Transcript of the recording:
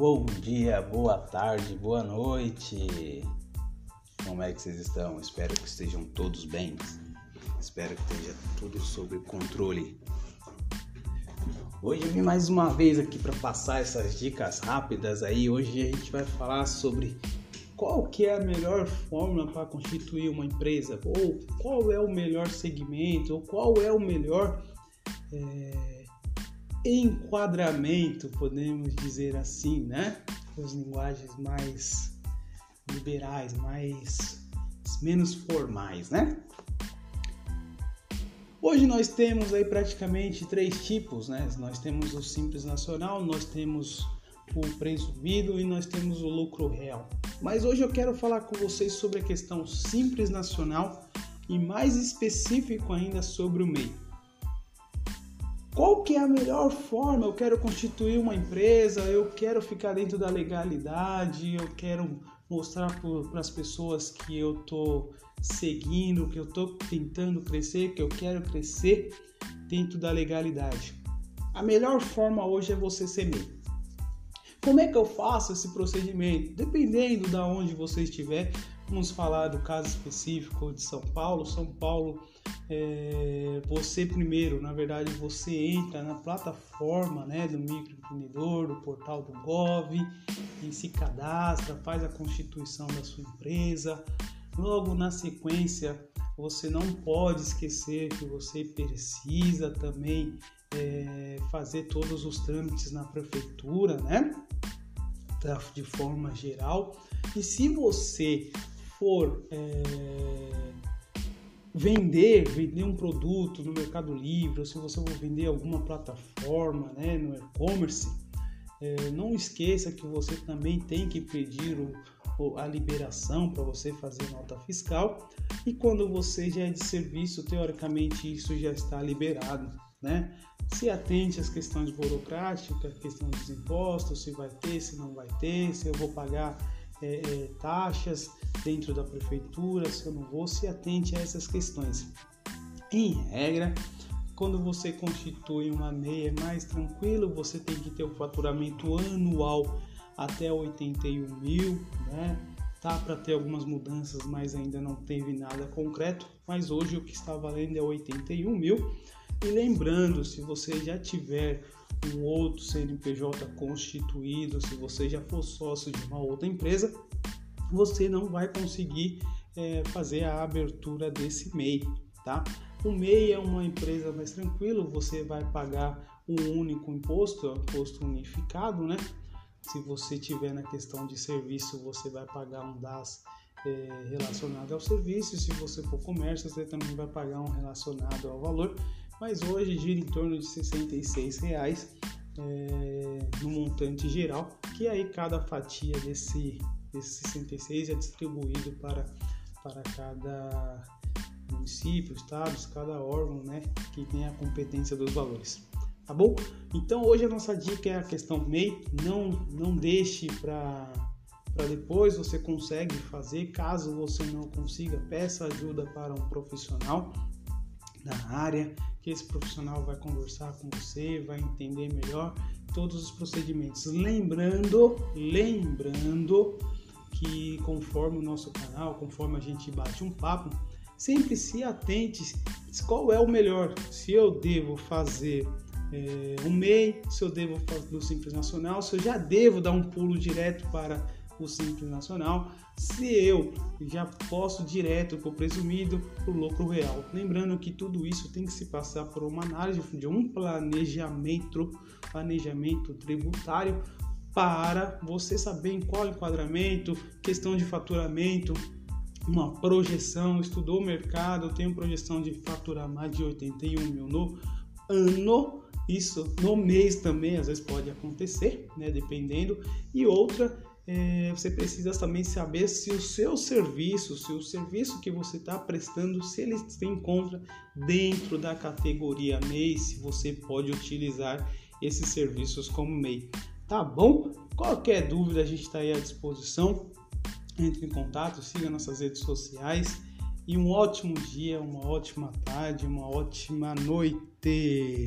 Bom dia, boa tarde, boa noite. Como é que vocês estão? Espero que estejam todos bem. Espero que esteja tudo sob controle. Hoje eu vim mais uma vez aqui para passar essas dicas rápidas aí. Hoje a gente vai falar sobre qual que é a melhor fórmula para constituir uma empresa, ou qual é o melhor segmento, ou qual é o melhor é, enquadramento, podemos dizer assim, né? As linguagens mais liberais, mais menos formais, né? Hoje nós temos aí praticamente três tipos, né? Nós temos o simples nacional, nós temos o presumido e nós temos o lucro real. Mas hoje eu quero falar com vocês sobre a questão simples nacional e mais específico ainda sobre o MEI. Qual que é a melhor forma? Eu quero constituir uma empresa, eu quero ficar dentro da legalidade, eu quero mostrar para as pessoas que eu estou seguindo, que eu estou tentando crescer, que eu quero crescer dentro da legalidade. A melhor forma hoje é você ser MEI. Como é que eu faço esse procedimento? Dependendo da de onde você estiver, vamos falar do caso específico de São Paulo. São Paulo, é, você primeiro, na verdade, você entra na plataforma né, do microempreendedor, do portal do Gov, e se cadastra, faz a constituição da sua empresa. Logo na sequência, você não pode esquecer que você precisa também é, fazer todos os trâmites na prefeitura, né? De forma geral. E se você for é, vender, vender um produto no Mercado Livre, ou se você for vender alguma plataforma, né, no e-commerce, é, não esqueça que você também tem que pedir o, a liberação para você fazer nota fiscal. E quando você já é de serviço, teoricamente isso já está liberado, né? se atente às questões burocráticas, questão dos impostos, se vai ter, se não vai ter, se eu vou pagar é, é, taxas dentro da prefeitura, se eu não vou, se atente a essas questões. Em regra, quando você constitui uma MEI é mais tranquilo, você tem que ter o faturamento anual até 81 mil, né? Tá para ter algumas mudanças, mas ainda não teve nada concreto. Mas hoje o que está valendo é 81 mil. E lembrando, se você já tiver um outro CNPJ constituído, se você já for sócio de uma outra empresa, você não vai conseguir é, fazer a abertura desse MEI, tá? O MEI é uma empresa mais tranquilo, você vai pagar um único imposto, é um imposto unificado, né? Se você tiver na questão de serviço, você vai pagar um DAS é, relacionado ao serviço. Se você for comércio, você também vai pagar um relacionado ao valor mas hoje gira em torno de 66 reais é, no montante geral, que aí cada fatia desse, desse 66 é distribuído para, para cada município, estados, cada órgão né, que tem a competência dos valores. Tá bom? Então hoje a nossa dica é a questão MEI, não, não deixe para para depois você consegue fazer. Caso você não consiga, peça ajuda para um profissional da área, que esse profissional vai conversar com você, vai entender melhor todos os procedimentos. Lembrando, lembrando que conforme o nosso canal, conforme a gente bate um papo, sempre se atente qual é o melhor. Se eu devo fazer é, um MEI, se eu devo fazer do Simples Nacional, se eu já devo dar um pulo direto para o Simples Nacional, se eu já posso direto para o presumido, para o lucro real. Lembrando que tudo isso tem que se passar por uma análise de um planejamento, planejamento tributário para você saber em qual enquadramento, questão de faturamento, uma projeção, estudou o mercado, tem projeção de faturar mais de 81 mil no ano, isso no mês também às vezes pode acontecer, né, dependendo, e outra é, você precisa também saber se o seu serviço, se o serviço que você está prestando, se ele se encontra dentro da categoria MEI, se você pode utilizar esses serviços como MEI. Tá bom? Qualquer dúvida a gente está aí à disposição. Entre em contato, siga nossas redes sociais e um ótimo dia, uma ótima tarde, uma ótima noite.